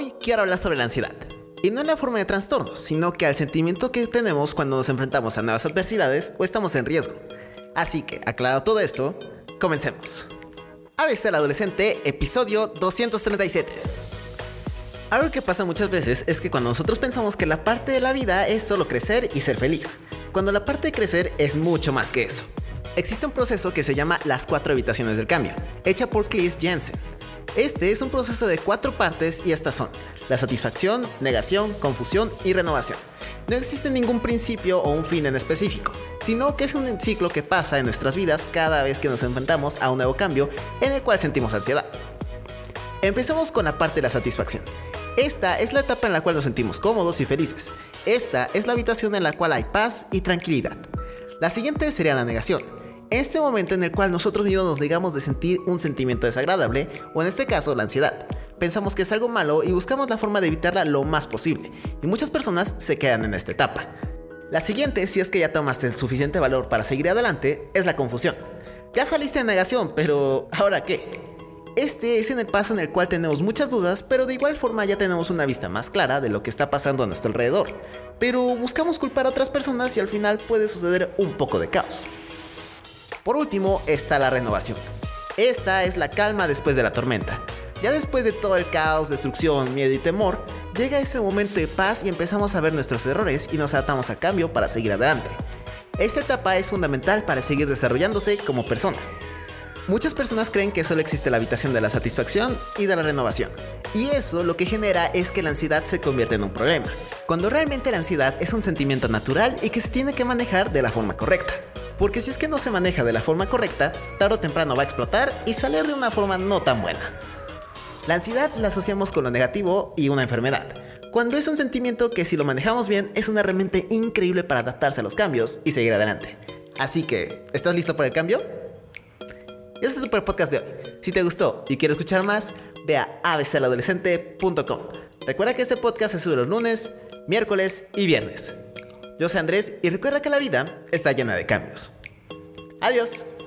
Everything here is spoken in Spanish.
Hoy quiero hablar sobre la ansiedad. Y no en la forma de trastorno, sino que al sentimiento que tenemos cuando nos enfrentamos a nuevas adversidades o estamos en riesgo. Así que, aclarado todo esto, comencemos. ABC el adolescente, episodio 237. Algo que pasa muchas veces es que cuando nosotros pensamos que la parte de la vida es solo crecer y ser feliz, cuando la parte de crecer es mucho más que eso. Existe un proceso que se llama las cuatro habitaciones del cambio, hecha por Cleese Jensen. Este es un proceso de cuatro partes y estas son la satisfacción, negación, confusión y renovación. No existe ningún principio o un fin en específico, sino que es un ciclo que pasa en nuestras vidas cada vez que nos enfrentamos a un nuevo cambio en el cual sentimos ansiedad. Empecemos con la parte de la satisfacción. Esta es la etapa en la cual nos sentimos cómodos y felices. Esta es la habitación en la cual hay paz y tranquilidad. La siguiente sería la negación. Este momento en el cual nosotros mismos nos negamos de sentir un sentimiento desagradable, o en este caso la ansiedad. Pensamos que es algo malo y buscamos la forma de evitarla lo más posible, y muchas personas se quedan en esta etapa. La siguiente, si es que ya tomaste el suficiente valor para seguir adelante, es la confusión. Ya saliste de negación, pero ¿ahora qué? Este es en el paso en el cual tenemos muchas dudas, pero de igual forma ya tenemos una vista más clara de lo que está pasando a nuestro alrededor. Pero buscamos culpar a otras personas y al final puede suceder un poco de caos. Por último está la renovación. Esta es la calma después de la tormenta. Ya después de todo el caos, destrucción, miedo y temor, llega ese momento de paz y empezamos a ver nuestros errores y nos adaptamos al cambio para seguir adelante. Esta etapa es fundamental para seguir desarrollándose como persona. Muchas personas creen que solo existe la habitación de la satisfacción y de la renovación. Y eso lo que genera es que la ansiedad se convierte en un problema, cuando realmente la ansiedad es un sentimiento natural y que se tiene que manejar de la forma correcta porque si es que no se maneja de la forma correcta, tarde o temprano va a explotar y salir de una forma no tan buena. La ansiedad la asociamos con lo negativo y una enfermedad, cuando es un sentimiento que si lo manejamos bien es una herramienta increíble para adaptarse a los cambios y seguir adelante. Así que, ¿estás listo para el cambio? Este es el podcast de hoy. Si te gustó y quieres escuchar más, ve a abcaladolescente.com. Recuerda que este podcast se sube los lunes, miércoles y viernes. Yo soy Andrés y recuerda que la vida está llena de cambios. Adiós.